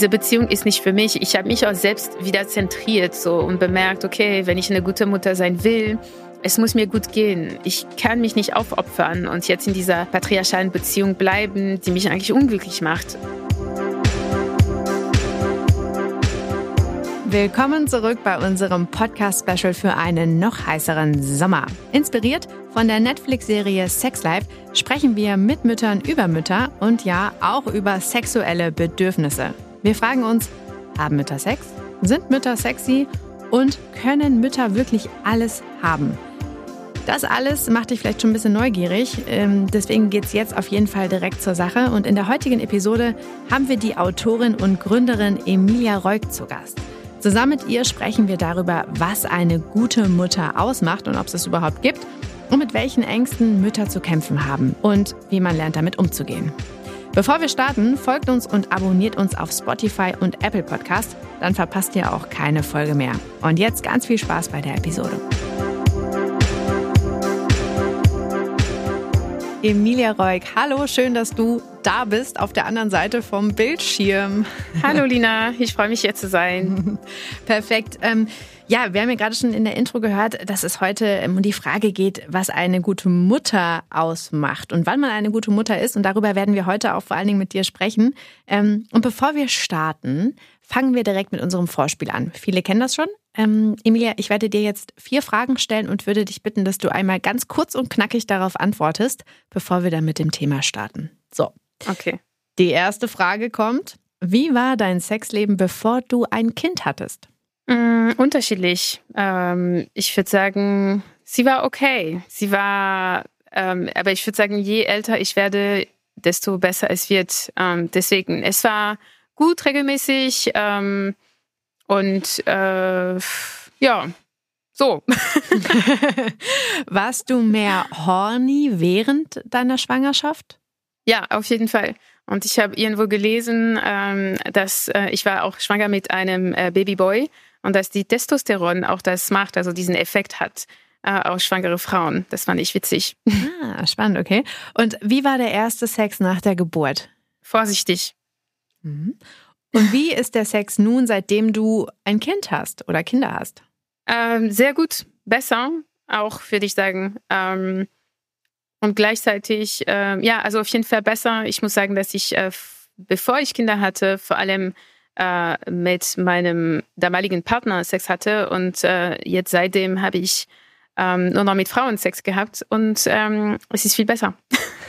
diese Beziehung ist nicht für mich. Ich habe mich auch selbst wieder zentriert so und bemerkt, okay, wenn ich eine gute Mutter sein will, es muss mir gut gehen. Ich kann mich nicht aufopfern und jetzt in dieser patriarchalen Beziehung bleiben, die mich eigentlich unglücklich macht. Willkommen zurück bei unserem Podcast-Special für einen noch heißeren Sommer. Inspiriert von der Netflix-Serie Sex Life sprechen wir mit Müttern über Mütter und ja auch über sexuelle Bedürfnisse. Wir fragen uns, haben Mütter Sex? Sind Mütter sexy? Und können Mütter wirklich alles haben? Das alles macht dich vielleicht schon ein bisschen neugierig. Ähm, deswegen geht es jetzt auf jeden Fall direkt zur Sache. Und in der heutigen Episode haben wir die Autorin und Gründerin Emilia Reuk zu Gast. Zusammen mit ihr sprechen wir darüber, was eine gute Mutter ausmacht und ob es es überhaupt gibt und mit welchen Ängsten Mütter zu kämpfen haben und wie man lernt, damit umzugehen. Bevor wir starten, folgt uns und abonniert uns auf Spotify und Apple Podcast, dann verpasst ihr auch keine Folge mehr. Und jetzt ganz viel Spaß bei der Episode. Emilia Reuk, hallo, schön, dass du da bist auf der anderen Seite vom Bildschirm. Hallo Lina, ich freue mich hier zu sein. Perfekt. Ähm, ja, wir haben ja gerade schon in der Intro gehört, dass es heute um die Frage geht, was eine gute Mutter ausmacht und wann man eine gute Mutter ist. Und darüber werden wir heute auch vor allen Dingen mit dir sprechen. Ähm, und bevor wir starten, fangen wir direkt mit unserem Vorspiel an. Viele kennen das schon. Ähm, Emilia, ich werde dir jetzt vier Fragen stellen und würde dich bitten, dass du einmal ganz kurz und knackig darauf antwortest, bevor wir dann mit dem Thema starten. So. Okay. Die erste Frage kommt: Wie war dein Sexleben, bevor du ein Kind hattest? Mm, unterschiedlich. Ähm, ich würde sagen, sie war okay. Sie war, ähm, aber ich würde sagen, je älter ich werde, desto besser es wird. Ähm, deswegen, es war gut regelmäßig. Ähm, und äh, ja, so. Warst du mehr horny während deiner Schwangerschaft? Ja, auf jeden Fall. Und ich habe irgendwo gelesen, ähm, dass äh, ich war auch schwanger mit einem äh, Babyboy und dass die Testosteron auch das macht, also diesen Effekt hat äh, auf schwangere Frauen. Das fand ich witzig. Ah, spannend, okay. Und wie war der erste Sex nach der Geburt? Vorsichtig. Mhm. Und wie ist der Sex nun, seitdem du ein Kind hast oder Kinder hast? Ähm, sehr gut, besser, auch würde ich sagen. Ähm, und gleichzeitig, äh, ja, also auf jeden Fall besser. Ich muss sagen, dass ich, äh, bevor ich Kinder hatte, vor allem äh, mit meinem damaligen Partner Sex hatte. Und äh, jetzt seitdem habe ich ähm, nur noch mit Frauen Sex gehabt und ähm, es ist viel besser.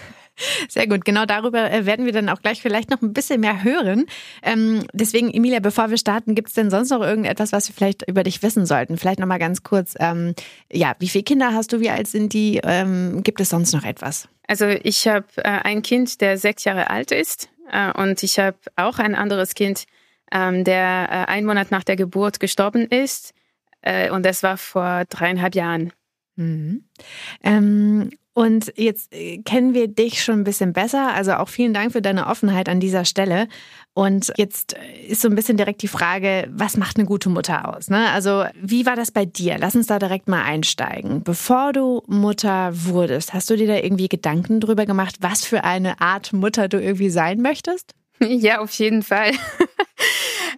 Sehr gut, genau darüber äh, werden wir dann auch gleich vielleicht noch ein bisschen mehr hören. Ähm, deswegen, Emilia, bevor wir starten, gibt es denn sonst noch irgendetwas, was wir vielleicht über dich wissen sollten? Vielleicht nochmal ganz kurz, ähm, ja, wie viele Kinder hast du, wie alt sind die? Ähm, gibt es sonst noch etwas? Also ich habe äh, ein Kind, der sechs Jahre alt ist äh, und ich habe auch ein anderes Kind, ähm, der äh, einen Monat nach der Geburt gestorben ist äh, und das war vor dreieinhalb Jahren. Mhm. Ähm, und jetzt äh, kennen wir dich schon ein bisschen besser. Also auch vielen Dank für deine Offenheit an dieser Stelle. Und jetzt äh, ist so ein bisschen direkt die Frage, was macht eine gute Mutter aus? Ne? Also wie war das bei dir? Lass uns da direkt mal einsteigen. Bevor du Mutter wurdest, hast du dir da irgendwie Gedanken drüber gemacht, was für eine Art Mutter du irgendwie sein möchtest? Ja, auf jeden Fall.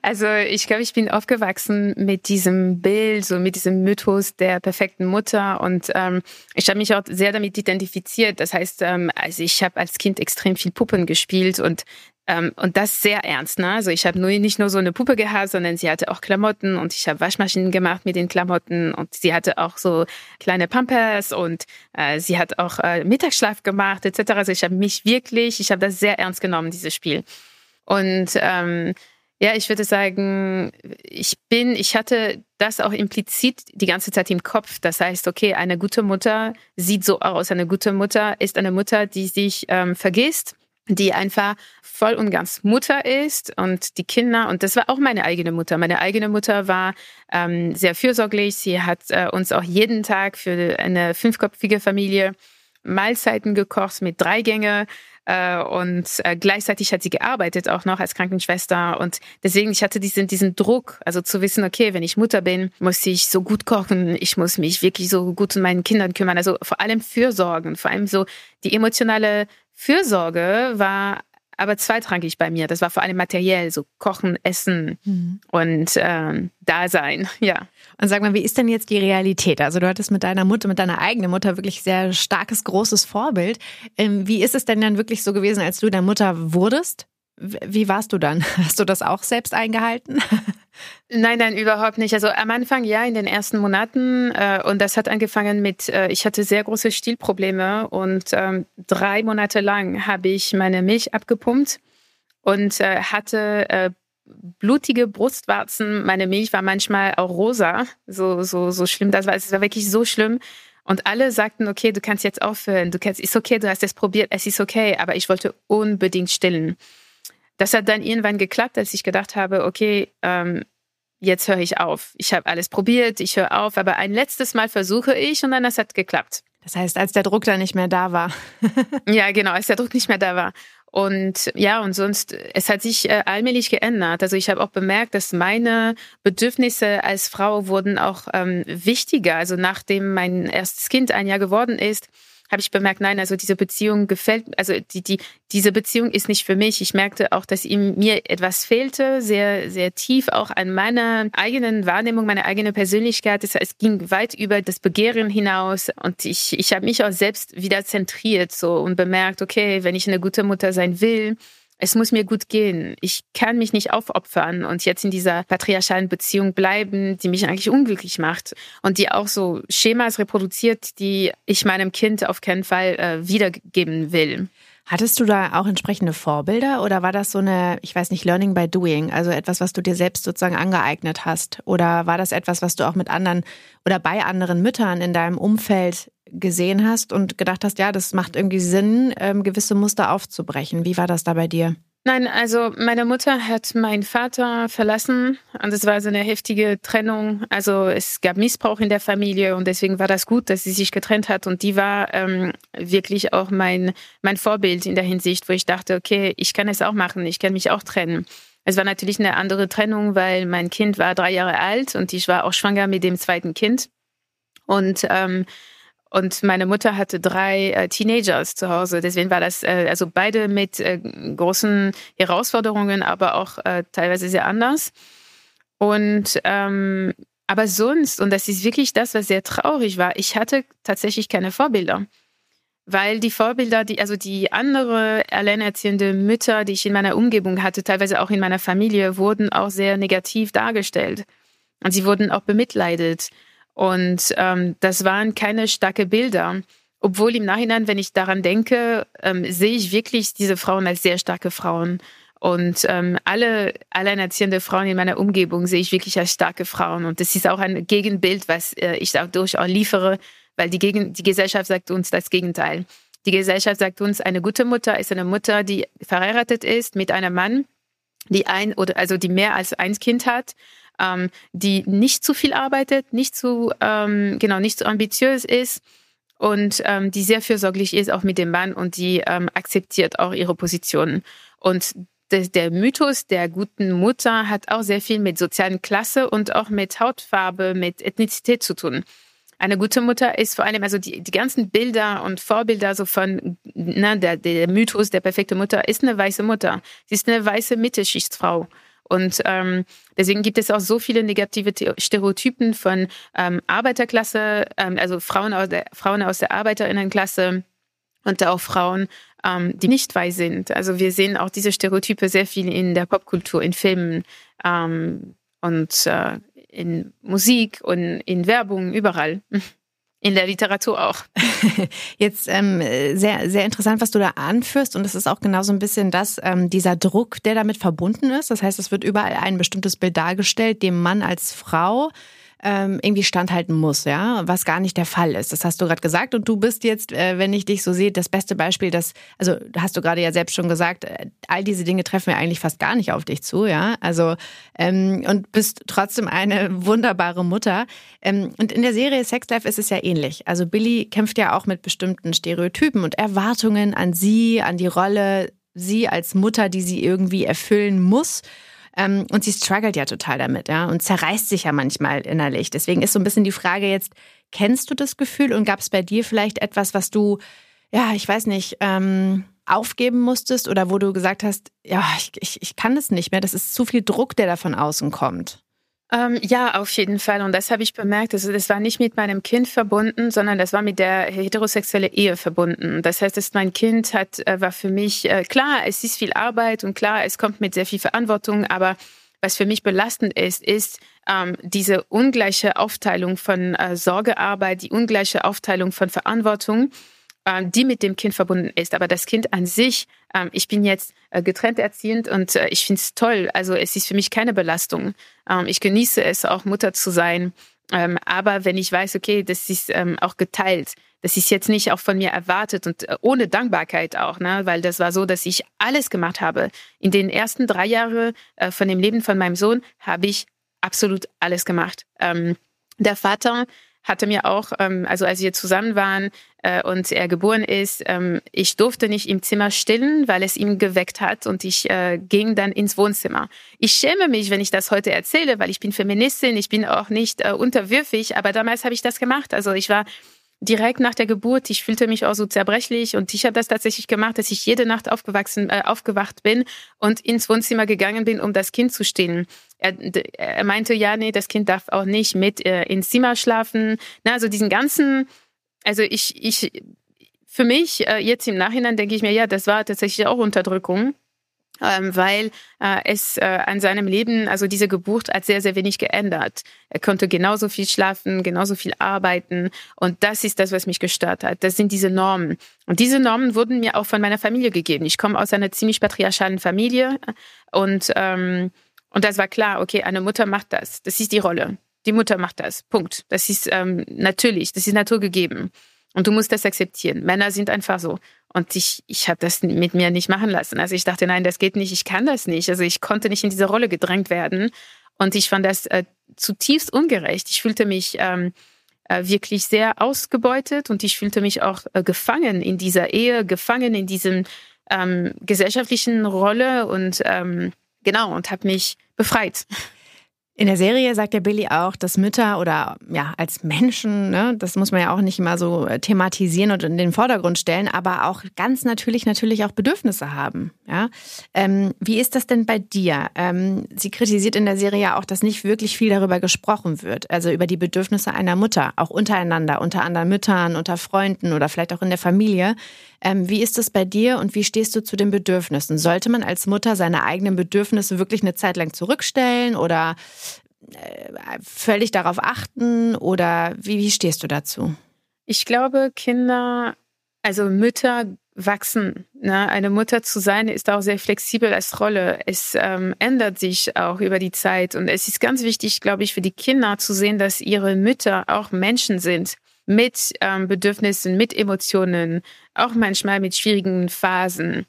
Also ich glaube, ich bin aufgewachsen mit diesem Bild, so mit diesem Mythos der perfekten Mutter und ähm, ich habe mich auch sehr damit identifiziert. Das heißt, ähm, also ich habe als Kind extrem viel Puppen gespielt und ähm, und das sehr ernst. Ne? Also ich habe nur nicht nur so eine Puppe gehabt, sondern sie hatte auch Klamotten und ich habe Waschmaschinen gemacht mit den Klamotten und sie hatte auch so kleine Pampers und äh, sie hat auch äh, Mittagsschlaf gemacht etc. Also ich habe mich wirklich, ich habe das sehr ernst genommen, dieses Spiel. Und ähm, ja, ich würde sagen, ich bin, ich hatte das auch implizit die ganze Zeit im Kopf. Das heißt, okay, eine gute Mutter sieht so aus. Eine gute Mutter ist eine Mutter, die sich ähm, vergisst, die einfach voll und ganz Mutter ist und die Kinder, und das war auch meine eigene Mutter. Meine eigene Mutter war ähm, sehr fürsorglich. Sie hat äh, uns auch jeden Tag für eine fünfköpfige Familie Mahlzeiten gekocht mit drei Gänge. Äh, und äh, gleichzeitig hat sie gearbeitet auch noch als Krankenschwester und deswegen ich hatte diesen diesen Druck, also zu wissen, okay, wenn ich Mutter bin, muss ich so gut kochen, ich muss mich wirklich so gut um meinen Kindern kümmern, also vor allem Fürsorgen, vor allem so die emotionale Fürsorge war aber zweitrangig bei mir. Das war vor allem materiell, so Kochen, Essen mhm. und ähm, Dasein, ja. Und sag mal, wie ist denn jetzt die Realität? Also du hattest mit deiner Mutter, mit deiner eigenen Mutter wirklich sehr starkes, großes Vorbild. Ähm, wie ist es denn dann wirklich so gewesen, als du deine Mutter wurdest? Wie warst du dann? Hast du das auch selbst eingehalten? Nein, nein, überhaupt nicht. Also am Anfang ja, in den ersten Monaten. Äh, und das hat angefangen mit, äh, ich hatte sehr große Stillprobleme und ähm, drei Monate lang habe ich meine Milch abgepumpt und äh, hatte äh, blutige Brustwarzen. Meine Milch war manchmal auch rosa. So, so, so schlimm. Das war, es war wirklich so schlimm. Und alle sagten, okay, du kannst jetzt aufhören. Du kannst, ist okay, du hast es probiert, es ist okay. Aber ich wollte unbedingt stillen. Das hat dann irgendwann geklappt, als ich gedacht habe, okay, ähm, jetzt höre ich auf. Ich habe alles probiert, ich höre auf, aber ein letztes Mal versuche ich und dann das hat geklappt. Das heißt, als der Druck dann nicht mehr da war. ja, genau, als der Druck nicht mehr da war. Und ja, und sonst, es hat sich äh, allmählich geändert. Also ich habe auch bemerkt, dass meine Bedürfnisse als Frau wurden auch ähm, wichtiger. Also nachdem mein erstes Kind ein Jahr geworden ist, habe ich bemerkt, nein, also diese Beziehung gefällt, also die, die, diese Beziehung ist nicht für mich. Ich merkte auch, dass ihm mir etwas fehlte, sehr, sehr tief auch an meiner eigenen Wahrnehmung, meiner eigenen Persönlichkeit. Es ging weit über das Begehren hinaus und ich, ich habe mich auch selbst wieder zentriert so und bemerkt, okay, wenn ich eine gute Mutter sein will, es muss mir gut gehen. Ich kann mich nicht aufopfern und jetzt in dieser patriarchalen Beziehung bleiben, die mich eigentlich unglücklich macht und die auch so Schemas reproduziert, die ich meinem Kind auf keinen Fall äh, wiedergeben will. Hattest du da auch entsprechende Vorbilder oder war das so eine, ich weiß nicht, Learning by Doing, also etwas, was du dir selbst sozusagen angeeignet hast? Oder war das etwas, was du auch mit anderen oder bei anderen Müttern in deinem Umfeld gesehen hast und gedacht hast, ja, das macht irgendwie Sinn, ähm, gewisse Muster aufzubrechen. Wie war das da bei dir? Nein, also meine Mutter hat meinen Vater verlassen und es war so eine heftige Trennung. Also es gab Missbrauch in der Familie und deswegen war das gut, dass sie sich getrennt hat und die war ähm, wirklich auch mein mein Vorbild in der Hinsicht, wo ich dachte, okay, ich kann es auch machen, ich kann mich auch trennen. Es war natürlich eine andere Trennung, weil mein Kind war drei Jahre alt und ich war auch schwanger mit dem zweiten Kind und ähm, und meine Mutter hatte drei äh, Teenagers zu Hause. Deswegen war das äh, also beide mit äh, großen Herausforderungen, aber auch äh, teilweise sehr anders. Und ähm, aber sonst, und das ist wirklich das, was sehr traurig war, ich hatte tatsächlich keine Vorbilder. Weil die Vorbilder, die, also die andere alleinerziehende Mütter, die ich in meiner Umgebung hatte, teilweise auch in meiner Familie, wurden auch sehr negativ dargestellt. Und sie wurden auch bemitleidet. Und ähm, das waren keine starke Bilder. Obwohl im Nachhinein, wenn ich daran denke, ähm, sehe ich wirklich diese Frauen als sehr starke Frauen. Und ähm, alle alleinerziehende Frauen in meiner Umgebung sehe ich wirklich als starke Frauen. Und das ist auch ein Gegenbild, was äh, ich auch liefere, weil die, Gegen die Gesellschaft sagt uns das Gegenteil. Die Gesellschaft sagt uns, eine gute Mutter ist eine Mutter, die verheiratet ist mit einem Mann, die ein oder also die mehr als ein Kind hat ähm, die nicht zu viel arbeitet, nicht zu, ähm, genau, nicht zu ambitiös ist und ähm, die sehr fürsorglich ist, auch mit dem Mann und die ähm, akzeptiert auch ihre Positionen. Und der Mythos der guten Mutter hat auch sehr viel mit sozialen Klasse und auch mit Hautfarbe, mit Ethnizität zu tun. Eine gute Mutter ist vor allem, also die, die ganzen Bilder und Vorbilder so von, na, der, der Mythos der perfekte Mutter ist eine weiße Mutter. Sie ist eine weiße Mittelschichtsfrau. Und ähm, deswegen gibt es auch so viele negative Stereotypen von ähm, Arbeiterklasse, ähm, also Frauen aus, der, Frauen aus der Arbeiterinnenklasse und auch Frauen, ähm, die nicht weiß sind. Also wir sehen auch diese Stereotype sehr viel in der Popkultur, in Filmen ähm, und äh, in Musik und in Werbung, überall. In der Literatur auch. Jetzt ähm, sehr, sehr interessant, was du da anführst. Und es ist auch genau so ein bisschen das, ähm, dieser Druck, der damit verbunden ist. Das heißt, es wird überall ein bestimmtes Bild dargestellt, dem Mann als Frau ähm, irgendwie standhalten muss, ja, was gar nicht der Fall ist. Das hast du gerade gesagt und du bist jetzt, äh, wenn ich dich so sehe, das beste Beispiel, dass, also hast du gerade ja selbst schon gesagt, äh, all diese Dinge treffen ja eigentlich fast gar nicht auf dich zu, ja, also ähm, und bist trotzdem eine wunderbare Mutter. Ähm, und in der Serie Sex Life ist es ja ähnlich. Also Billy kämpft ja auch mit bestimmten Stereotypen und Erwartungen an sie, an die Rolle, sie als Mutter, die sie irgendwie erfüllen muss. Ähm, und sie struggelt ja total damit, ja, und zerreißt sich ja manchmal innerlich. Deswegen ist so ein bisschen die Frage jetzt, kennst du das Gefühl und gab es bei dir vielleicht etwas, was du, ja, ich weiß nicht, ähm, aufgeben musstest oder wo du gesagt hast, ja, ich, ich, ich kann das nicht mehr, das ist zu viel Druck, der da von außen kommt? Ähm, ja, auf jeden Fall. Und das habe ich bemerkt. Also das war nicht mit meinem Kind verbunden, sondern das war mit der heterosexuelle Ehe verbunden. Das heißt, dass mein Kind hat, äh, war für mich äh, klar, es ist viel Arbeit und klar, es kommt mit sehr viel Verantwortung, aber was für mich belastend ist, ist ähm, diese ungleiche Aufteilung von äh, Sorgearbeit, die ungleiche Aufteilung von Verantwortung, äh, die mit dem Kind verbunden ist. Aber das Kind an sich, äh, ich bin jetzt getrennt erziehend und äh, ich finde es toll. Also es ist für mich keine Belastung. Ähm, ich genieße es auch, Mutter zu sein. Ähm, aber wenn ich weiß, okay, das ist ähm, auch geteilt, das ist jetzt nicht auch von mir erwartet und äh, ohne Dankbarkeit auch, ne? weil das war so, dass ich alles gemacht habe. In den ersten drei Jahren äh, von dem Leben von meinem Sohn habe ich absolut alles gemacht. Der Vater hatte mir auch, ähm, also als wir zusammen waren äh, und er geboren ist, ähm, ich durfte nicht im Zimmer stillen, weil es ihm geweckt hat und ich äh, ging dann ins Wohnzimmer. Ich schäme mich, wenn ich das heute erzähle, weil ich bin Feministin, ich bin auch nicht äh, unterwürfig, aber damals habe ich das gemacht. Also ich war direkt nach der Geburt, ich fühlte mich auch so zerbrechlich und ich habe das tatsächlich gemacht, dass ich jede Nacht aufgewachsen, äh, aufgewacht bin und ins Wohnzimmer gegangen bin, um das Kind zu stillen. Er, er meinte, ja, nee, das Kind darf auch nicht mit äh, ins Zimmer schlafen. Na, also diesen ganzen, also ich, ich, für mich äh, jetzt im Nachhinein denke ich mir, ja, das war tatsächlich auch Unterdrückung weil äh, es äh, an seinem Leben, also diese Geburt hat sehr, sehr wenig geändert. Er konnte genauso viel schlafen, genauso viel arbeiten und das ist das, was mich gestört hat. Das sind diese Normen. Und diese Normen wurden mir auch von meiner Familie gegeben. Ich komme aus einer ziemlich patriarchalen Familie und, ähm, und das war klar, okay, eine Mutter macht das. Das ist die Rolle. Die Mutter macht das. Punkt. Das ist ähm, natürlich, das ist naturgegeben. Und du musst das akzeptieren. Männer sind einfach so. Und ich, ich habe das mit mir nicht machen lassen. Also ich dachte, nein, das geht nicht, ich kann das nicht. Also ich konnte nicht in diese Rolle gedrängt werden. Und ich fand das äh, zutiefst ungerecht. Ich fühlte mich ähm, äh, wirklich sehr ausgebeutet und ich fühlte mich auch äh, gefangen in dieser Ehe, gefangen in diesem ähm, gesellschaftlichen Rolle und ähm, genau und habe mich befreit. In der Serie sagt der Billy auch, dass Mütter oder ja als Menschen, ne, das muss man ja auch nicht immer so äh, thematisieren und in den Vordergrund stellen, aber auch ganz natürlich natürlich auch Bedürfnisse haben. Ja, ähm, wie ist das denn bei dir? Ähm, sie kritisiert in der Serie ja auch, dass nicht wirklich viel darüber gesprochen wird, also über die Bedürfnisse einer Mutter, auch untereinander, unter anderen Müttern, unter Freunden oder vielleicht auch in der Familie. Ähm, wie ist das bei dir und wie stehst du zu den Bedürfnissen? Sollte man als Mutter seine eigenen Bedürfnisse wirklich eine Zeit lang zurückstellen oder äh, völlig darauf achten oder wie, wie stehst du dazu? Ich glaube, Kinder, also Mütter wachsen. Ne? Eine Mutter zu sein ist auch sehr flexibel als Rolle. Es ähm, ändert sich auch über die Zeit und es ist ganz wichtig, glaube ich, für die Kinder zu sehen, dass ihre Mütter auch Menschen sind mit ähm, Bedürfnissen, mit Emotionen, auch manchmal mit schwierigen Phasen.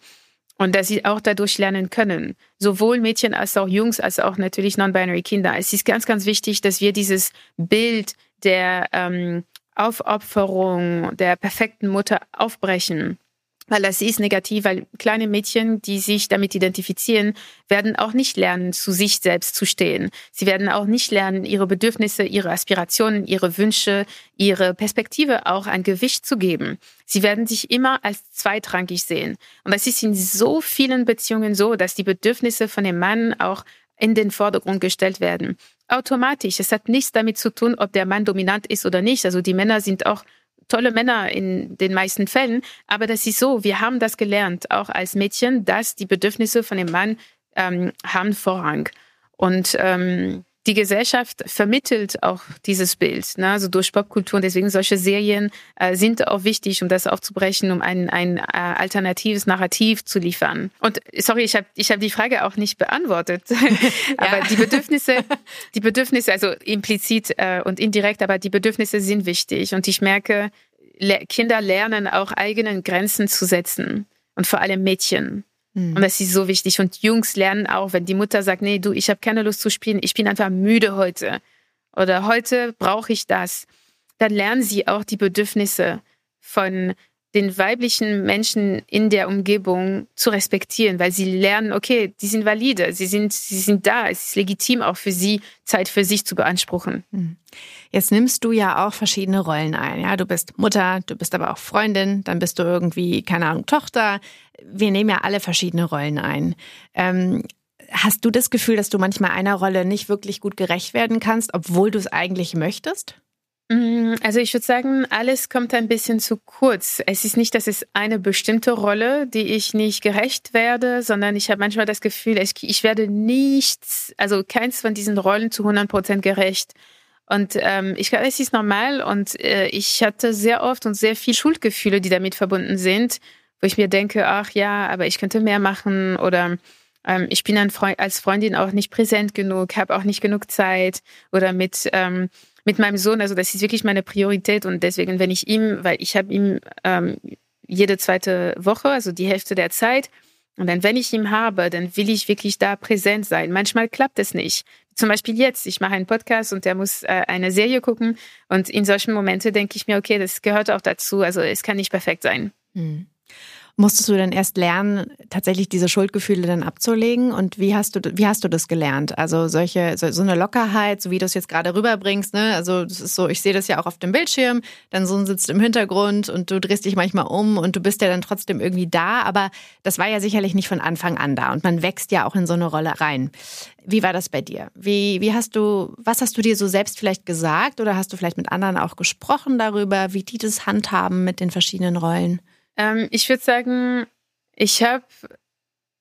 Und dass sie auch dadurch lernen können. Sowohl Mädchen als auch Jungs, als auch natürlich non-binary Kinder. Es ist ganz, ganz wichtig, dass wir dieses Bild der ähm, Aufopferung, der perfekten Mutter aufbrechen weil das ist negativ, weil kleine Mädchen, die sich damit identifizieren, werden auch nicht lernen, zu sich selbst zu stehen. Sie werden auch nicht lernen, ihre Bedürfnisse, ihre Aspirationen, ihre Wünsche, ihre Perspektive auch ein Gewicht zu geben. Sie werden sich immer als zweitrangig sehen. Und das ist in so vielen Beziehungen so, dass die Bedürfnisse von dem Mann auch in den Vordergrund gestellt werden. Automatisch. Es hat nichts damit zu tun, ob der Mann dominant ist oder nicht. Also die Männer sind auch tolle Männer in den meisten Fällen. Aber das ist so, wir haben das gelernt, auch als Mädchen, dass die Bedürfnisse von dem Mann ähm, haben Vorrang. Und ähm, die Gesellschaft vermittelt auch dieses Bild, ne? also durch Popkultur. Und deswegen solche Serien äh, sind auch wichtig, um das aufzubrechen, um ein, ein äh, alternatives Narrativ zu liefern. Und sorry, ich habe ich hab die Frage auch nicht beantwortet. aber ja. die Bedürfnisse, die Bedürfnisse, also implizit äh, und indirekt, aber die Bedürfnisse sind wichtig. Und ich merke, le Kinder lernen auch eigenen Grenzen zu setzen. Und vor allem Mädchen. Mhm. Und das ist so wichtig. Und Jungs lernen auch, wenn die Mutter sagt, nee, du, ich habe keine Lust zu spielen, ich bin einfach müde heute. Oder heute brauche ich das. Dann lernen sie auch die Bedürfnisse von den weiblichen Menschen in der Umgebung zu respektieren, weil sie lernen, okay, die sind valide, sie sind, sie sind da, es ist legitim auch für sie, Zeit für sich zu beanspruchen. Hm. Jetzt nimmst du ja auch verschiedene Rollen ein. Ja, du bist Mutter, du bist aber auch Freundin, dann bist du irgendwie, keine Ahnung, Tochter. Wir nehmen ja alle verschiedene Rollen ein. Ähm, hast du das Gefühl, dass du manchmal einer Rolle nicht wirklich gut gerecht werden kannst, obwohl du es eigentlich möchtest? Mm, also ich würde sagen, alles kommt ein bisschen zu kurz. Es ist nicht, dass es eine bestimmte Rolle, die ich nicht gerecht werde, sondern ich habe manchmal das Gefühl, ich, werde nichts, also keins von diesen Rollen zu 100 Prozent gerecht. Und ähm, ich glaube, es ist normal und äh, ich hatte sehr oft und sehr viel Schuldgefühle, die damit verbunden sind, wo ich mir denke, ach ja, aber ich könnte mehr machen oder ähm, ich bin als Freundin auch nicht präsent genug, habe auch nicht genug Zeit oder mit ähm, mit meinem Sohn, also das ist wirklich meine Priorität und deswegen, wenn ich ihm, weil ich habe ihm ähm, jede zweite Woche, also die Hälfte der Zeit, und dann, wenn ich ihn habe, dann will ich wirklich da präsent sein. Manchmal klappt es nicht. Zum Beispiel jetzt, ich mache einen Podcast und der muss äh, eine Serie gucken und in solchen Momenten denke ich mir, okay, das gehört auch dazu, also es kann nicht perfekt sein. Mhm. Musstest du denn erst lernen, tatsächlich diese Schuldgefühle dann abzulegen? Und wie hast du, wie hast du das gelernt? Also solche, so, so eine Lockerheit, so wie du es jetzt gerade rüberbringst, ne? Also das ist so, ich sehe das ja auch auf dem Bildschirm, dein Sohn sitzt im Hintergrund und du drehst dich manchmal um und du bist ja dann trotzdem irgendwie da, aber das war ja sicherlich nicht von Anfang an da und man wächst ja auch in so eine Rolle rein. Wie war das bei dir? Wie, wie hast du, was hast du dir so selbst vielleicht gesagt oder hast du vielleicht mit anderen auch gesprochen darüber, wie die das handhaben mit den verschiedenen Rollen? Ähm, ich würde sagen, ich habe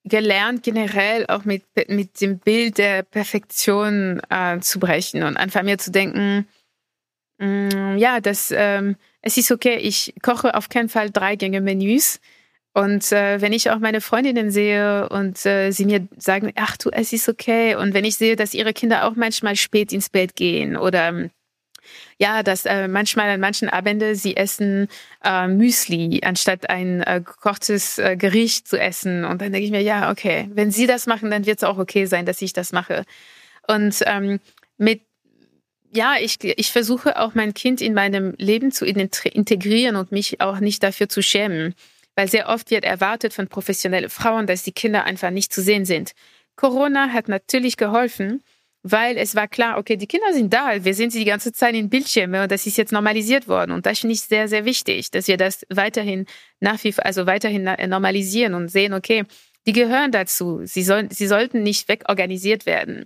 gelernt, generell auch mit, mit dem Bild der Perfektion äh, zu brechen und einfach mir zu denken, mh, mm, ja, das, ähm, es ist okay, ich koche auf keinen Fall drei Gänge Menüs. Und äh, wenn ich auch meine Freundinnen sehe und äh, sie mir sagen, ach du, es ist okay. Und wenn ich sehe, dass ihre Kinder auch manchmal spät ins Bett gehen oder ja, dass äh, manchmal an manchen Abenden sie essen äh, Müsli anstatt ein äh, gekochtes äh, Gericht zu essen. Und dann denke ich mir, ja, okay, wenn sie das machen, dann wird es auch okay sein, dass ich das mache. Und ähm, mit ja, ich, ich versuche auch mein Kind in meinem Leben zu integrieren und mich auch nicht dafür zu schämen. Weil sehr oft wird erwartet von professionellen Frauen, dass die Kinder einfach nicht zu sehen sind. Corona hat natürlich geholfen, weil es war klar, okay, die Kinder sind da, wir sehen sie die ganze Zeit in Bildschirme und das ist jetzt normalisiert worden und das finde ich sehr, sehr wichtig, dass wir das weiterhin nach wie also weiterhin normalisieren und sehen, okay, die gehören dazu, sie sollen, sie sollten nicht wegorganisiert werden.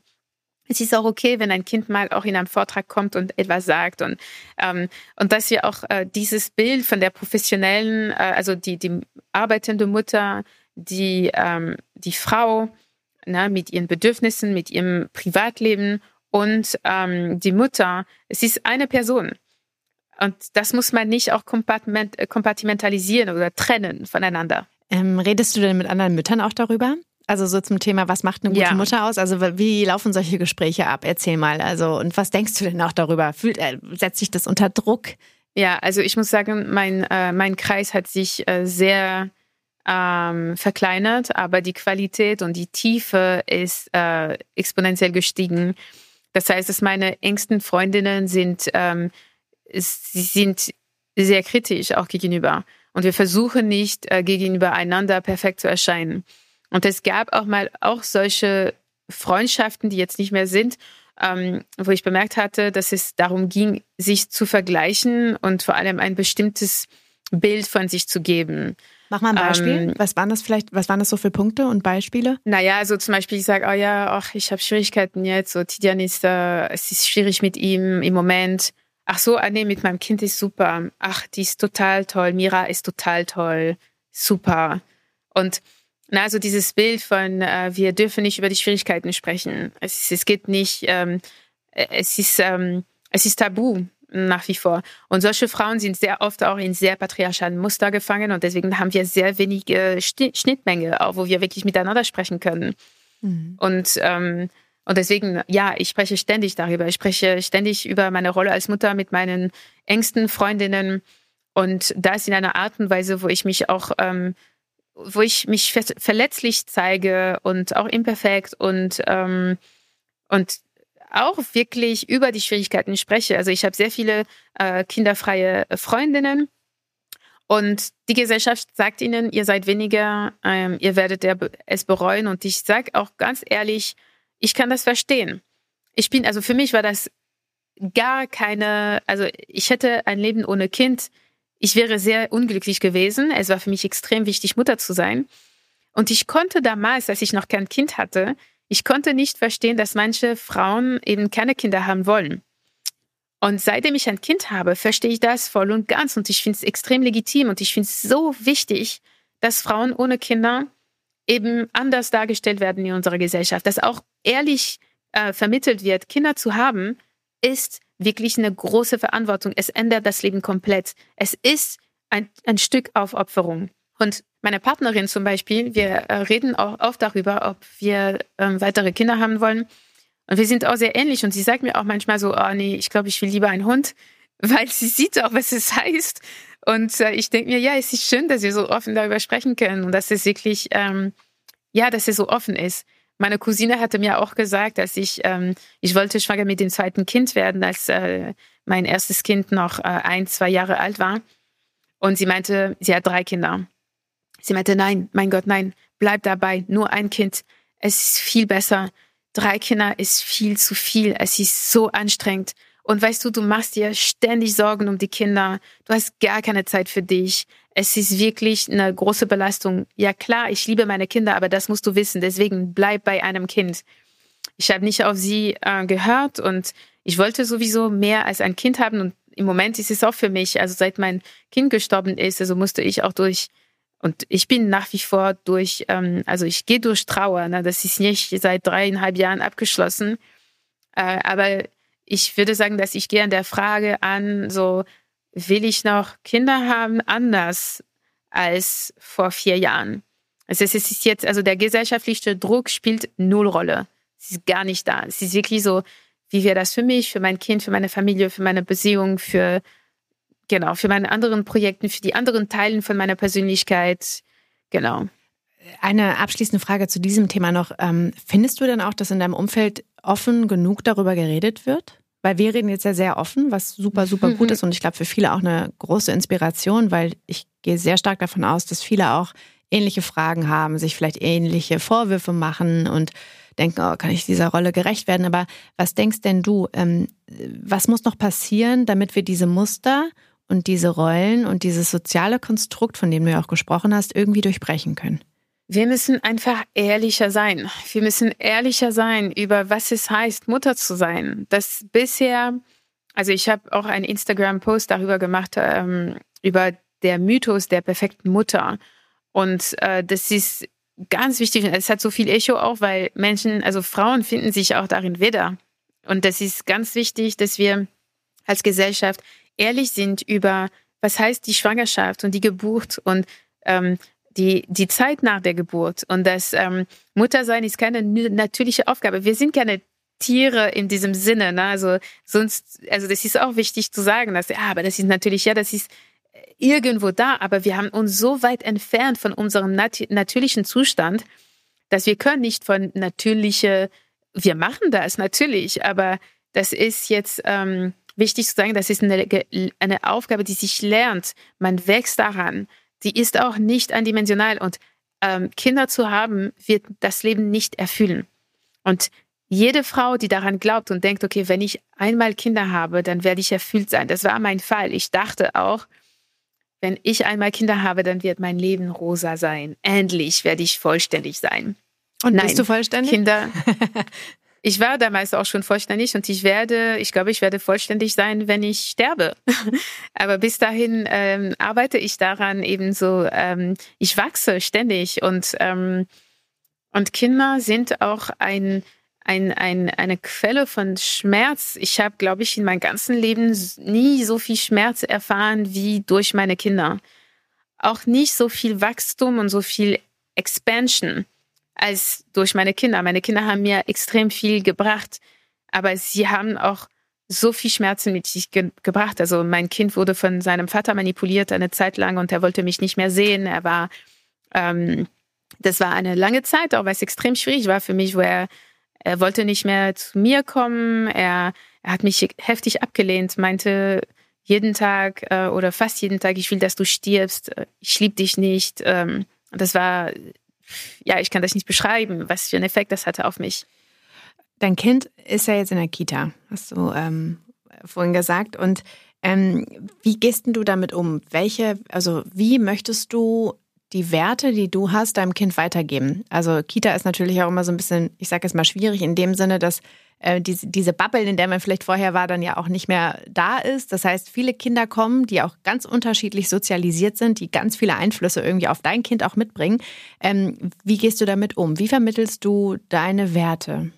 Es ist auch okay, wenn ein Kind mal auch in einem Vortrag kommt und etwas sagt und ähm, und dass wir auch äh, dieses Bild von der professionellen, äh, also die die arbeitende Mutter, die ähm, die Frau ne, mit ihren Bedürfnissen, mit ihrem Privatleben und ähm, die Mutter. Es ist eine Person. Und das muss man nicht auch kompartiment, kompartimentalisieren oder trennen voneinander. Ähm, redest du denn mit anderen Müttern auch darüber? Also so zum Thema, was macht eine gute ja. Mutter aus? Also wie laufen solche Gespräche ab? Erzähl mal. Also und was denkst du denn auch darüber? Fühlt, äh, setzt sich das unter Druck? Ja, also ich muss sagen, mein, äh, mein Kreis hat sich äh, sehr ähm, verkleinert, aber die Qualität und die Tiefe ist äh, exponentiell gestiegen. Das heißt, dass meine engsten Freundinnen sind, ähm, sind sehr kritisch auch gegenüber. Und wir versuchen nicht äh, gegenüber einander perfekt zu erscheinen. Und es gab auch mal auch solche Freundschaften, die jetzt nicht mehr sind, ähm, wo ich bemerkt hatte, dass es darum ging, sich zu vergleichen und vor allem ein bestimmtes Bild von sich zu geben. Mach mal ein Beispiel. Ähm, was waren das vielleicht, was waren das so für Punkte und Beispiele? Naja, also zum Beispiel, ich sage, oh ja, ach, ich habe Schwierigkeiten jetzt, so Tidian ist, äh, es ist schwierig mit ihm im Moment. Ach so, ah, nee, mit meinem Kind ist super. Ach, die ist total toll. Mira ist total toll. Super. Und na, also dieses Bild von, äh, wir dürfen nicht über die Schwierigkeiten sprechen. Es, es geht nicht, ähm, es ist, ähm, es ist tabu nach wie vor. Und solche Frauen sind sehr oft auch in sehr patriarchalen Muster gefangen und deswegen haben wir sehr wenige Schnittmenge, auch wo wir wirklich miteinander sprechen können. Mhm. Und ähm, und deswegen, ja, ich spreche ständig darüber. Ich spreche ständig über meine Rolle als Mutter mit meinen engsten Freundinnen. Und das in einer Art und Weise, wo ich mich auch, ähm, wo ich mich verletzlich zeige und auch imperfekt und, ähm, und auch wirklich über die Schwierigkeiten spreche. Also ich habe sehr viele äh, kinderfreie Freundinnen Und die Gesellschaft sagt ihnen, ihr seid weniger, ähm, ihr werdet es bereuen. Und ich sage auch ganz ehrlich, ich kann das verstehen. Ich bin, also für mich war das gar keine, also ich hätte ein Leben ohne Kind. Ich wäre sehr unglücklich gewesen. Es war für mich extrem wichtig, Mutter zu sein. Und ich konnte damals, als ich noch kein Kind hatte, ich konnte nicht verstehen, dass manche Frauen eben keine Kinder haben wollen. Und seitdem ich ein Kind habe, verstehe ich das voll und ganz und ich finde es extrem legitim und ich finde es so wichtig, dass Frauen ohne Kinder eben anders dargestellt werden in unserer Gesellschaft, dass auch ehrlich äh, vermittelt wird, Kinder zu haben, ist wirklich eine große Verantwortung. Es ändert das Leben komplett. Es ist ein, ein Stück Aufopferung. Und meine Partnerin zum Beispiel, wir äh, reden auch oft darüber, ob wir ähm, weitere Kinder haben wollen. Und wir sind auch sehr ähnlich. Und sie sagt mir auch manchmal so, oh nee, ich glaube, ich will lieber einen Hund, weil sie sieht auch, was es heißt. Und äh, ich denke mir, ja, es ist schön, dass wir so offen darüber sprechen können und dass es wirklich, ähm, ja, dass es so offen ist. Meine Cousine hatte mir auch gesagt, dass ich, ähm, ich wollte schwanger mit dem zweiten Kind werden, als äh, mein erstes Kind noch äh, ein, zwei Jahre alt war. Und sie meinte, sie hat drei Kinder. Sie meinte, nein, mein Gott, nein, bleib dabei, nur ein Kind. Es ist viel besser drei Kinder ist viel zu viel. Es ist so anstrengend. Und weißt du, du machst dir ständig Sorgen um die Kinder. Du hast gar keine Zeit für dich. Es ist wirklich eine große Belastung. Ja klar, ich liebe meine Kinder, aber das musst du wissen. Deswegen bleib bei einem Kind. Ich habe nicht auf sie äh, gehört und ich wollte sowieso mehr als ein Kind haben. Und im Moment ist es auch für mich, also seit mein Kind gestorben ist, also musste ich auch durch und ich bin nach wie vor durch, ähm, also ich gehe durch Trauer. Ne? Das ist nicht seit dreieinhalb Jahren abgeschlossen. Äh, aber ich würde sagen, dass ich gehe an der Frage an, so will ich noch Kinder haben, anders als vor vier Jahren. Also es ist jetzt, also der gesellschaftliche Druck spielt null Rolle. Es ist gar nicht da. Es ist wirklich so, wie wäre das für mich, für mein Kind, für meine Familie, für meine Beziehung, für Genau, für meine anderen Projekten, für die anderen Teilen von meiner Persönlichkeit. Genau. Eine abschließende Frage zu diesem Thema noch. Ähm, findest du denn auch, dass in deinem Umfeld offen genug darüber geredet wird? Weil wir reden jetzt ja sehr offen, was super, super gut ist und ich glaube für viele auch eine große Inspiration, weil ich gehe sehr stark davon aus, dass viele auch ähnliche Fragen haben, sich vielleicht ähnliche Vorwürfe machen und denken, oh, kann ich dieser Rolle gerecht werden? Aber was denkst denn du, ähm, was muss noch passieren, damit wir diese Muster und diese Rollen und dieses soziale Konstrukt, von dem du ja auch gesprochen hast, irgendwie durchbrechen können? Wir müssen einfach ehrlicher sein. Wir müssen ehrlicher sein über was es heißt, Mutter zu sein. Das bisher, also ich habe auch einen Instagram-Post darüber gemacht, ähm, über der Mythos der perfekten Mutter. Und äh, das ist ganz wichtig. Es hat so viel Echo auch, weil Menschen, also Frauen finden sich auch darin wieder. Und das ist ganz wichtig, dass wir als Gesellschaft ehrlich sind über, was heißt die Schwangerschaft und die Geburt und ähm, die, die Zeit nach der Geburt. Und das ähm, Muttersein ist keine natürliche Aufgabe. Wir sind keine Tiere in diesem Sinne. Ne? Also sonst, also das ist auch wichtig zu sagen, dass, ja, aber das ist natürlich, ja, das ist irgendwo da, aber wir haben uns so weit entfernt von unserem nat natürlichen Zustand, dass wir können nicht von natürliche, wir machen das natürlich, aber das ist jetzt ähm, wichtig zu sagen, das ist eine, eine Aufgabe, die sich lernt. Man wächst daran. Die ist auch nicht eindimensional und ähm, Kinder zu haben, wird das Leben nicht erfüllen. Und jede Frau, die daran glaubt und denkt, okay, wenn ich einmal Kinder habe, dann werde ich erfüllt sein. Das war mein Fall. Ich dachte auch, wenn ich einmal Kinder habe, dann wird mein Leben rosa sein. Endlich werde ich vollständig sein. Und Nein, bist du vollständig? Kinder, Ich war damals auch schon vollständig und ich werde, ich glaube, ich werde vollständig sein, wenn ich sterbe. Aber bis dahin ähm, arbeite ich daran eben so, ähm, ich wachse ständig und, ähm, und Kinder sind auch ein, ein, ein, eine Quelle von Schmerz. Ich habe, glaube ich, in meinem ganzen Leben nie so viel Schmerz erfahren wie durch meine Kinder. Auch nicht so viel Wachstum und so viel Expansion als durch meine Kinder. Meine Kinder haben mir extrem viel gebracht, aber sie haben auch so viel Schmerzen mit sich ge gebracht. Also mein Kind wurde von seinem Vater manipuliert eine Zeit lang und er wollte mich nicht mehr sehen. Er war, ähm, das war eine lange Zeit, auch weil es extrem schwierig war für mich, wo er, er wollte nicht mehr zu mir kommen. Er, er hat mich heftig abgelehnt, meinte, jeden Tag äh, oder fast jeden Tag, ich will, dass du stirbst, ich liebe dich nicht. Ähm, das war, ja, ich kann das nicht beschreiben, was für einen Effekt das hatte auf mich. Dein Kind ist ja jetzt in der Kita, hast du ähm, vorhin gesagt. Und ähm, wie gehst du damit um? Welche, also wie möchtest du die Werte, die du hast, deinem Kind weitergeben? Also Kita ist natürlich auch immer so ein bisschen, ich sage jetzt mal schwierig in dem Sinne, dass äh, diese, Bubble, in der man vielleicht vorher war, dann ja auch nicht mehr da ist. Das heißt, viele Kinder kommen, die auch ganz unterschiedlich sozialisiert sind, die ganz viele Einflüsse irgendwie auf dein Kind auch mitbringen. Ähm, wie gehst du damit um? Wie vermittelst du deine Werte?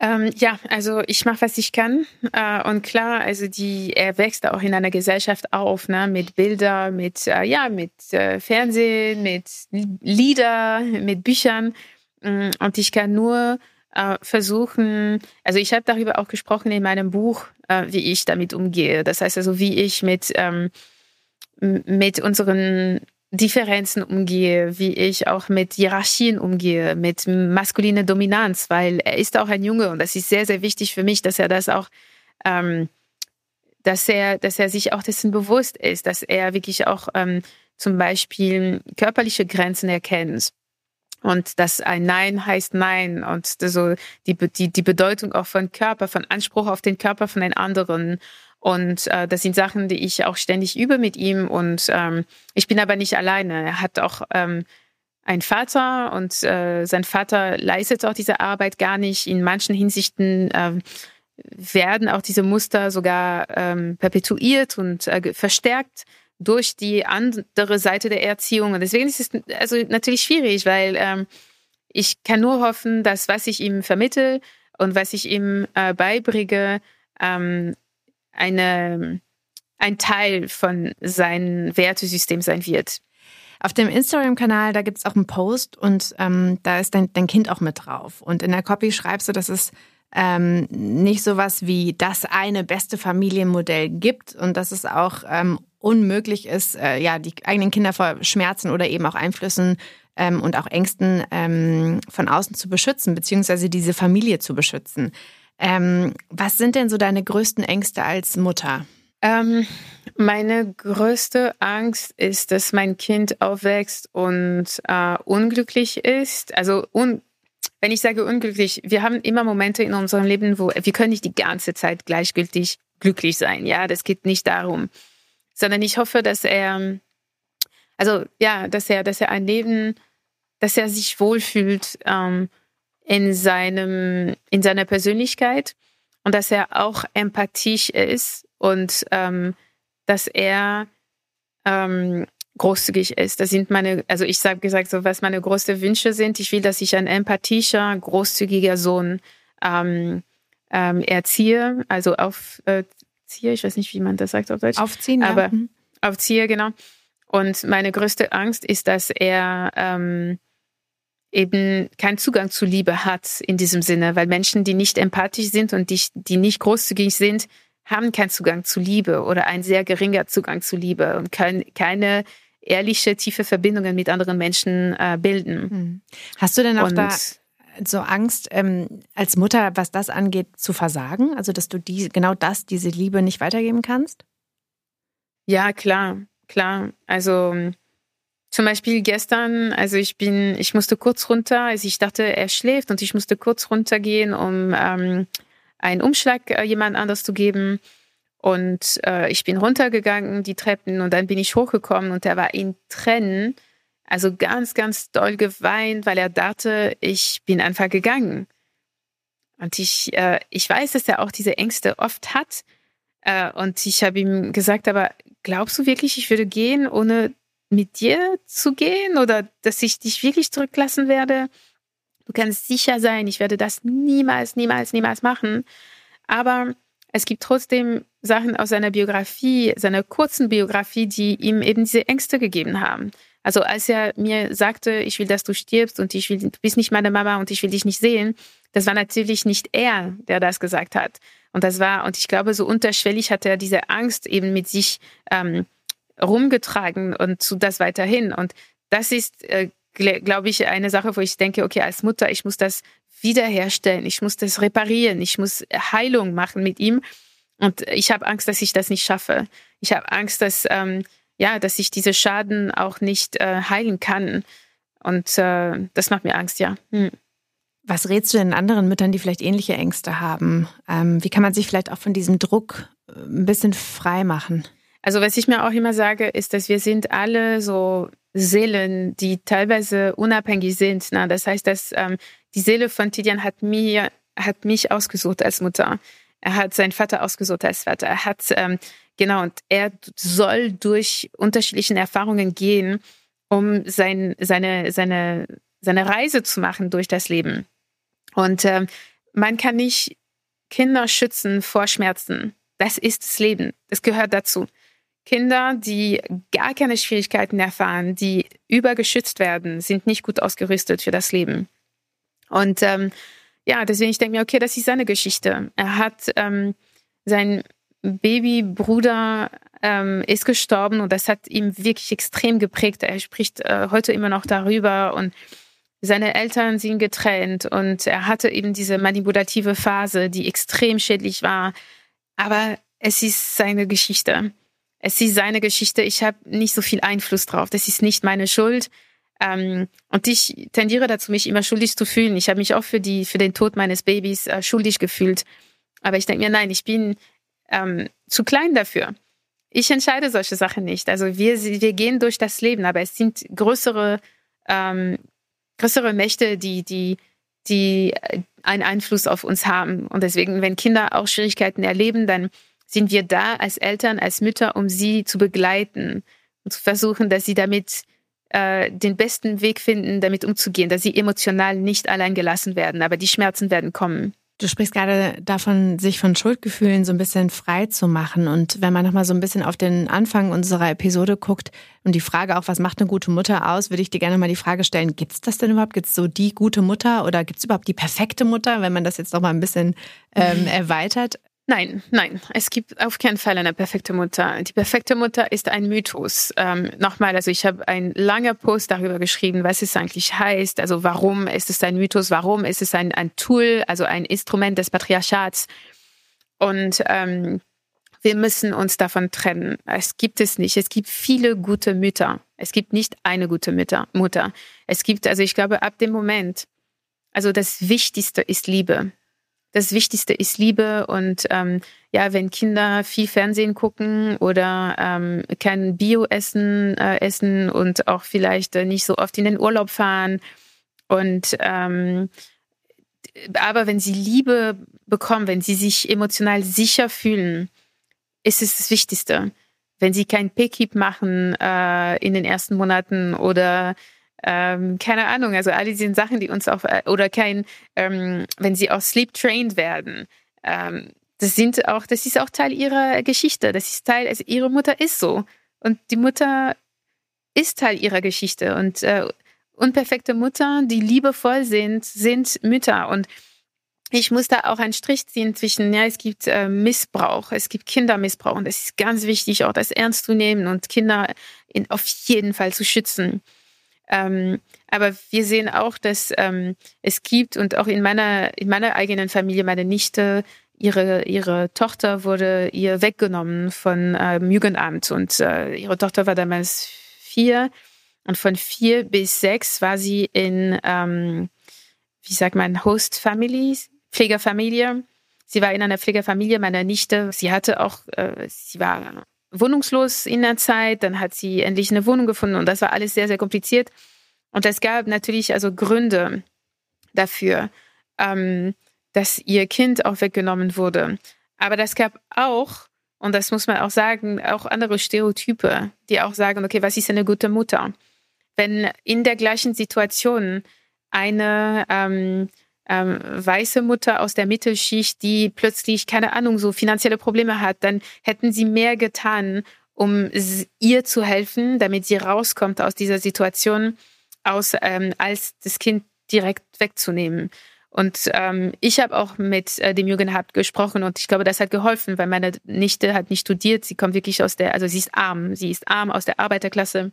Ähm, ja, also ich mache, was ich kann. Äh, und klar, also die, er wächst auch in einer Gesellschaft auf, ne, mit Bilder, mit, äh, ja, mit äh, Fernsehen, mit Lieder, mit Büchern. Mm, und ich kann nur äh, versuchen, also ich habe darüber auch gesprochen in meinem Buch, äh, wie ich damit umgehe. Das heißt also, wie ich mit, ähm, mit unseren Differenzen umgehe, wie ich auch mit Hierarchien umgehe, mit maskuline Dominanz, weil er ist auch ein Junge und das ist sehr, sehr wichtig für mich, dass er das auch, ähm, dass er, dass er sich auch dessen bewusst ist, dass er wirklich auch ähm, zum Beispiel körperliche Grenzen erkennt. Und dass ein Nein heißt Nein und so die, die, die Bedeutung auch von Körper, von Anspruch auf den Körper von den anderen und äh, das sind Sachen, die ich auch ständig übe mit ihm. Und ähm, ich bin aber nicht alleine. Er hat auch ähm, einen Vater und äh, sein Vater leistet auch diese Arbeit gar nicht. In manchen Hinsichten äh, werden auch diese Muster sogar ähm, perpetuiert und äh, verstärkt durch die andere Seite der Erziehung. Und deswegen ist es also natürlich schwierig, weil ähm, ich kann nur hoffen, dass was ich ihm vermittel und was ich ihm äh, beibringe, ähm, eine, ein Teil von seinem Wertesystem sein wird. Auf dem Instagram-Kanal, da gibt es auch einen Post und ähm, da ist dein, dein Kind auch mit drauf. Und in der Copy schreibst du, dass es ähm, nicht sowas wie das eine beste Familienmodell gibt und dass es auch ähm, unmöglich ist, äh, ja, die eigenen Kinder vor Schmerzen oder eben auch Einflüssen ähm, und auch Ängsten ähm, von außen zu beschützen, beziehungsweise diese Familie zu beschützen. Ähm, was sind denn so deine größten Ängste als Mutter? Ähm, meine größte Angst ist, dass mein Kind aufwächst und äh, unglücklich ist. Also un wenn ich sage unglücklich, wir haben immer Momente in unserem Leben, wo wir können nicht die ganze Zeit gleichgültig glücklich sein. Ja, das geht nicht darum, sondern ich hoffe, dass er, also ja, dass er, dass er ein Leben, dass er sich wohlfühlt. Ähm, in seinem, in seiner Persönlichkeit und dass er auch empathisch ist und ähm, dass er ähm, großzügig ist. Das sind meine, also ich habe gesagt, so was meine größten Wünsche sind. Ich will, dass ich ein empathischer, großzügiger Sohn ähm, ähm, erziehe, also aufziehe. Äh, ich weiß nicht, wie man das sagt auf Deutsch. Aufziehen, ja. Aber mhm. aufziehe, genau. Und meine größte Angst ist, dass er ähm, eben keinen Zugang zu Liebe hat in diesem Sinne, weil Menschen, die nicht empathisch sind und die, die nicht großzügig sind, haben keinen Zugang zu Liebe oder ein sehr geringer Zugang zu Liebe und können keine ehrliche, tiefe Verbindungen mit anderen Menschen äh, bilden. Hm. Hast du denn auch und, da so Angst ähm, als Mutter, was das angeht, zu versagen? Also, dass du die, genau das, diese Liebe nicht weitergeben kannst? Ja, klar, klar. Also, zum Beispiel gestern, also ich bin, ich musste kurz runter, also ich dachte, er schläft und ich musste kurz runtergehen, um ähm, einen Umschlag äh, jemand anders zu geben. Und äh, ich bin runtergegangen, die Treppen, und dann bin ich hochgekommen und er war in Tränen, also ganz, ganz doll geweint, weil er dachte, ich bin einfach gegangen. Und ich, äh, ich weiß, dass er auch diese Ängste oft hat. Äh, und ich habe ihm gesagt, aber glaubst du wirklich, ich würde gehen, ohne mit dir zu gehen oder dass ich dich wirklich zurücklassen werde. Du kannst sicher sein, ich werde das niemals, niemals, niemals machen. Aber es gibt trotzdem Sachen aus seiner Biografie, seiner kurzen Biografie, die ihm eben diese Ängste gegeben haben. Also als er mir sagte, ich will, dass du stirbst und ich will, du bist nicht meine Mama und ich will dich nicht sehen, das war natürlich nicht er, der das gesagt hat. Und das war, und ich glaube, so unterschwellig hat er diese Angst eben mit sich ähm, rumgetragen und zu das weiterhin. Und das ist, äh, glaube ich, eine Sache, wo ich denke, okay, als Mutter, ich muss das wiederherstellen, ich muss das reparieren, ich muss Heilung machen mit ihm. Und ich habe Angst, dass ich das nicht schaffe. Ich habe Angst, dass, ähm, ja, dass ich diese Schaden auch nicht äh, heilen kann. Und äh, das macht mir Angst, ja. Hm. Was rätst du denn anderen Müttern, die vielleicht ähnliche Ängste haben? Ähm, wie kann man sich vielleicht auch von diesem Druck äh, ein bisschen frei machen? Also was ich mir auch immer sage, ist, dass wir sind alle so Seelen, die teilweise unabhängig sind. Na, das heißt, dass ähm, die Seele von Tidian hat mir hat mich ausgesucht als Mutter. Er hat seinen Vater ausgesucht als Vater. Er hat ähm, genau und er soll durch unterschiedliche Erfahrungen gehen, um sein, seine seine seine Reise zu machen durch das Leben. Und ähm, man kann nicht Kinder schützen vor Schmerzen. Das ist das Leben. Das gehört dazu. Kinder, die gar keine Schwierigkeiten erfahren, die übergeschützt werden, sind nicht gut ausgerüstet für das Leben. Und ähm, ja, deswegen ich denke mir, okay, das ist seine Geschichte. Er hat ähm, sein Babybruder ähm, ist gestorben und das hat ihm wirklich extrem geprägt. Er spricht äh, heute immer noch darüber und seine Eltern sind getrennt und er hatte eben diese manipulative Phase, die extrem schädlich war. Aber es ist seine Geschichte. Es ist seine Geschichte. Ich habe nicht so viel Einfluss drauf. Das ist nicht meine Schuld. Ähm, und ich tendiere dazu, mich immer schuldig zu fühlen. Ich habe mich auch für, die, für den Tod meines Babys äh, schuldig gefühlt. Aber ich denke mir, nein, ich bin ähm, zu klein dafür. Ich entscheide solche Sachen nicht. Also wir, wir gehen durch das Leben, aber es sind größere ähm, größere Mächte, die, die, die einen Einfluss auf uns haben. Und deswegen, wenn Kinder auch Schwierigkeiten erleben, dann sind wir da als Eltern, als Mütter, um sie zu begleiten und zu versuchen, dass sie damit äh, den besten Weg finden, damit umzugehen, dass sie emotional nicht allein gelassen werden. Aber die Schmerzen werden kommen. Du sprichst gerade davon, sich von Schuldgefühlen so ein bisschen frei zu machen. Und wenn man nochmal so ein bisschen auf den Anfang unserer Episode guckt und die Frage auch, was macht eine gute Mutter aus, würde ich dir gerne mal die Frage stellen, gibt es das denn überhaupt? Gibt es so die gute Mutter oder gibt es überhaupt die perfekte Mutter, wenn man das jetzt nochmal ein bisschen ähm, erweitert? Nein, nein, es gibt auf keinen Fall eine perfekte Mutter. Die perfekte Mutter ist ein Mythos. Ähm, Nochmal, also ich habe einen langen Post darüber geschrieben, was es eigentlich heißt. Also warum ist es ein Mythos? Warum ist es ein, ein Tool, also ein Instrument des Patriarchats? Und ähm, wir müssen uns davon trennen. Es gibt es nicht. Es gibt viele gute Mütter. Es gibt nicht eine gute Mütter, Mutter. Es gibt, also ich glaube, ab dem Moment, also das Wichtigste ist Liebe das Wichtigste ist Liebe und ähm, ja, wenn Kinder viel Fernsehen gucken oder ähm, kein Bio-Essen äh, essen und auch vielleicht äh, nicht so oft in den Urlaub fahren und ähm, aber wenn sie Liebe bekommen, wenn sie sich emotional sicher fühlen, ist es das Wichtigste. Wenn sie kein Pickkeep machen äh, in den ersten Monaten oder ähm, keine Ahnung, also all diese Sachen, die uns auch, äh, oder kein, ähm, wenn sie auch sleep trained werden, ähm, das sind auch, das ist auch Teil ihrer Geschichte. Das ist Teil, also ihre Mutter ist so. Und die Mutter ist Teil ihrer Geschichte. Und äh, unperfekte Mutter, die liebevoll sind, sind Mütter. Und ich muss da auch einen Strich ziehen zwischen, ja, es gibt äh, Missbrauch, es gibt Kindermissbrauch. Und es ist ganz wichtig, auch das ernst zu nehmen und Kinder in, auf jeden Fall zu schützen. Ähm, aber wir sehen auch, dass ähm, es gibt und auch in meiner, in meiner eigenen Familie, meine Nichte, ihre, ihre Tochter wurde ihr weggenommen von ähm, Jugendamt und äh, ihre Tochter war damals vier und von vier bis sechs war sie in, ähm, wie sagt man, Host Family, Pflegerfamilie. Sie war in einer Pflegerfamilie meiner Nichte. Sie hatte auch, äh, sie war wohnungslos in der Zeit, dann hat sie endlich eine Wohnung gefunden und das war alles sehr, sehr kompliziert. Und es gab natürlich also Gründe dafür, ähm, dass ihr Kind auch weggenommen wurde. Aber das gab auch, und das muss man auch sagen, auch andere Stereotype, die auch sagen, okay, was ist eine gute Mutter? Wenn in der gleichen Situation eine ähm, ähm, weiße Mutter aus der Mittelschicht, die plötzlich, keine Ahnung, so finanzielle Probleme hat, dann hätten sie mehr getan, um ihr zu helfen, damit sie rauskommt aus dieser Situation, aus, ähm, als das Kind direkt wegzunehmen. Und ähm, ich habe auch mit äh, dem Jugendamt gesprochen und ich glaube, das hat geholfen, weil meine Nichte hat nicht studiert. Sie kommt wirklich aus der, also sie ist arm, sie ist arm aus der Arbeiterklasse.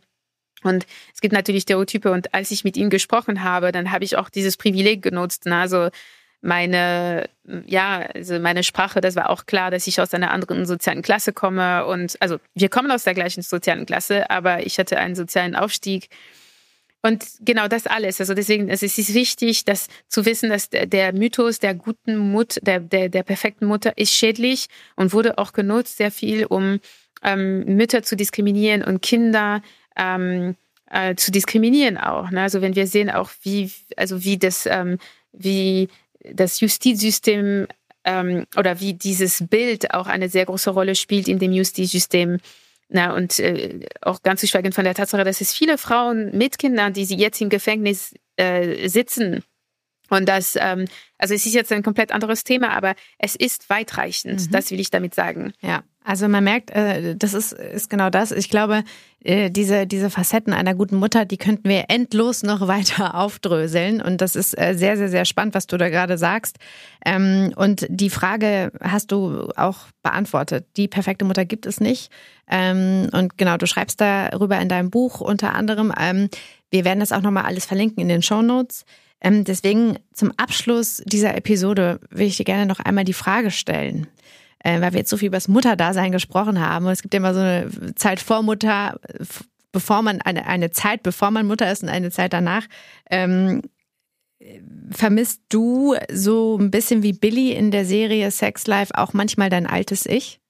Und es gibt natürlich Stereotype. Und als ich mit ihm gesprochen habe, dann habe ich auch dieses Privileg genutzt. Ne? Also meine, ja, also meine Sprache, das war auch klar, dass ich aus einer anderen sozialen Klasse komme. Und also wir kommen aus der gleichen sozialen Klasse, aber ich hatte einen sozialen Aufstieg. Und genau das alles. Also deswegen, also es ist wichtig, dass zu wissen, dass der, der Mythos der guten Mutter, der, der, der perfekten Mutter ist schädlich und wurde auch genutzt sehr viel, um ähm, Mütter zu diskriminieren und Kinder ähm, äh, zu diskriminieren auch. Ne? Also wenn wir sehen auch, wie, also wie das, ähm, wie das Justizsystem ähm, oder wie dieses Bild auch eine sehr große Rolle spielt in dem Justizsystem. Na, und äh, auch ganz zu schweigen von der Tatsache, dass es viele Frauen mit Kindern, die sie jetzt im Gefängnis äh, sitzen, und das, ähm, also es ist jetzt ein komplett anderes Thema, aber es ist weitreichend, mhm. das will ich damit sagen. Ja, also man merkt, äh, das ist, ist genau das. Ich glaube, äh, diese, diese Facetten einer guten Mutter, die könnten wir endlos noch weiter aufdröseln. Und das ist äh, sehr, sehr, sehr spannend, was du da gerade sagst. Ähm, und die Frage hast du auch beantwortet. Die perfekte Mutter gibt es nicht. Ähm, und genau, du schreibst darüber in deinem Buch unter anderem. Ähm, wir werden das auch nochmal alles verlinken in den Show Notes. Ähm, deswegen zum Abschluss dieser Episode will ich dir gerne noch einmal die Frage stellen, äh, weil wir jetzt so viel über das Mutterdasein gesprochen haben. Und es gibt ja immer so eine Zeit vor Mutter, bevor man eine, eine Zeit, bevor man Mutter ist und eine Zeit danach. Ähm, vermisst du so ein bisschen wie Billy in der Serie Sex Life auch manchmal dein altes Ich?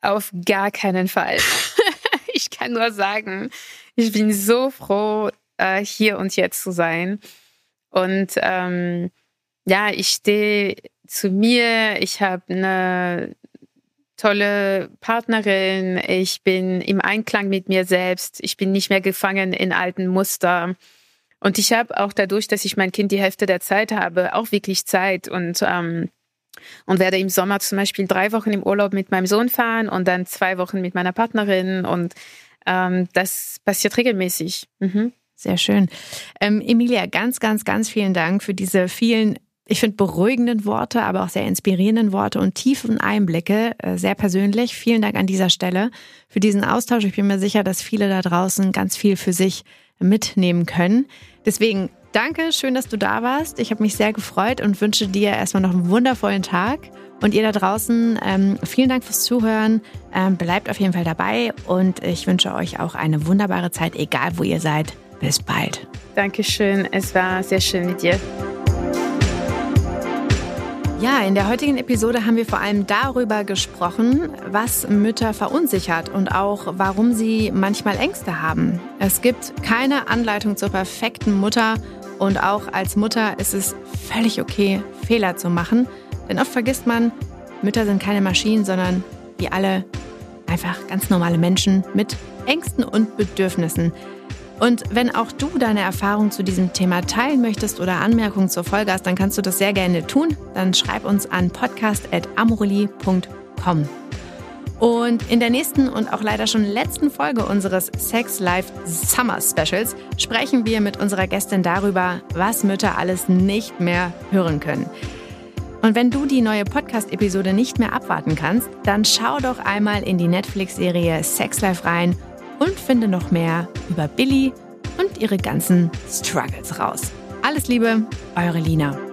Auf gar keinen Fall. ich kann nur sagen, ich bin so froh, äh, hier und jetzt zu sein. Und ähm, ja, ich stehe zu mir, ich habe eine tolle Partnerin, ich bin im Einklang mit mir selbst, ich bin nicht mehr gefangen in alten Muster. Und ich habe auch dadurch, dass ich mein Kind die Hälfte der Zeit habe, auch wirklich Zeit und ähm, und werde im Sommer zum Beispiel drei Wochen im Urlaub mit meinem Sohn fahren und dann zwei Wochen mit meiner Partnerin und ähm, das passiert regelmäßig. Mhm. Sehr schön. Ähm, Emilia, ganz, ganz, ganz vielen Dank für diese vielen, ich finde, beruhigenden Worte, aber auch sehr inspirierenden Worte und tiefen Einblicke, äh, sehr persönlich. Vielen Dank an dieser Stelle für diesen Austausch. Ich bin mir sicher, dass viele da draußen ganz viel für sich mitnehmen können. Deswegen danke, schön, dass du da warst. Ich habe mich sehr gefreut und wünsche dir erstmal noch einen wundervollen Tag. Und ihr da draußen, ähm, vielen Dank fürs Zuhören. Ähm, bleibt auf jeden Fall dabei und ich wünsche euch auch eine wunderbare Zeit, egal wo ihr seid. Bis bald. Dankeschön. Es war sehr schön mit dir. Ja, in der heutigen Episode haben wir vor allem darüber gesprochen, was Mütter verunsichert und auch warum sie manchmal Ängste haben. Es gibt keine Anleitung zur perfekten Mutter und auch als Mutter ist es völlig okay, Fehler zu machen. Denn oft vergisst man, Mütter sind keine Maschinen, sondern wie alle einfach ganz normale Menschen mit Ängsten und Bedürfnissen. Und wenn auch du deine Erfahrung zu diesem Thema teilen möchtest oder Anmerkungen zur Folge hast, dann kannst du das sehr gerne tun. Dann schreib uns an podcast.amoreli.com. Und in der nächsten und auch leider schon letzten Folge unseres Sex Life Summer Specials sprechen wir mit unserer Gästin darüber, was Mütter alles nicht mehr hören können. Und wenn du die neue Podcast-Episode nicht mehr abwarten kannst, dann schau doch einmal in die Netflix-Serie Sex Life rein und finde noch mehr über Billy und ihre ganzen Struggles raus. Alles Liebe, eure Lina.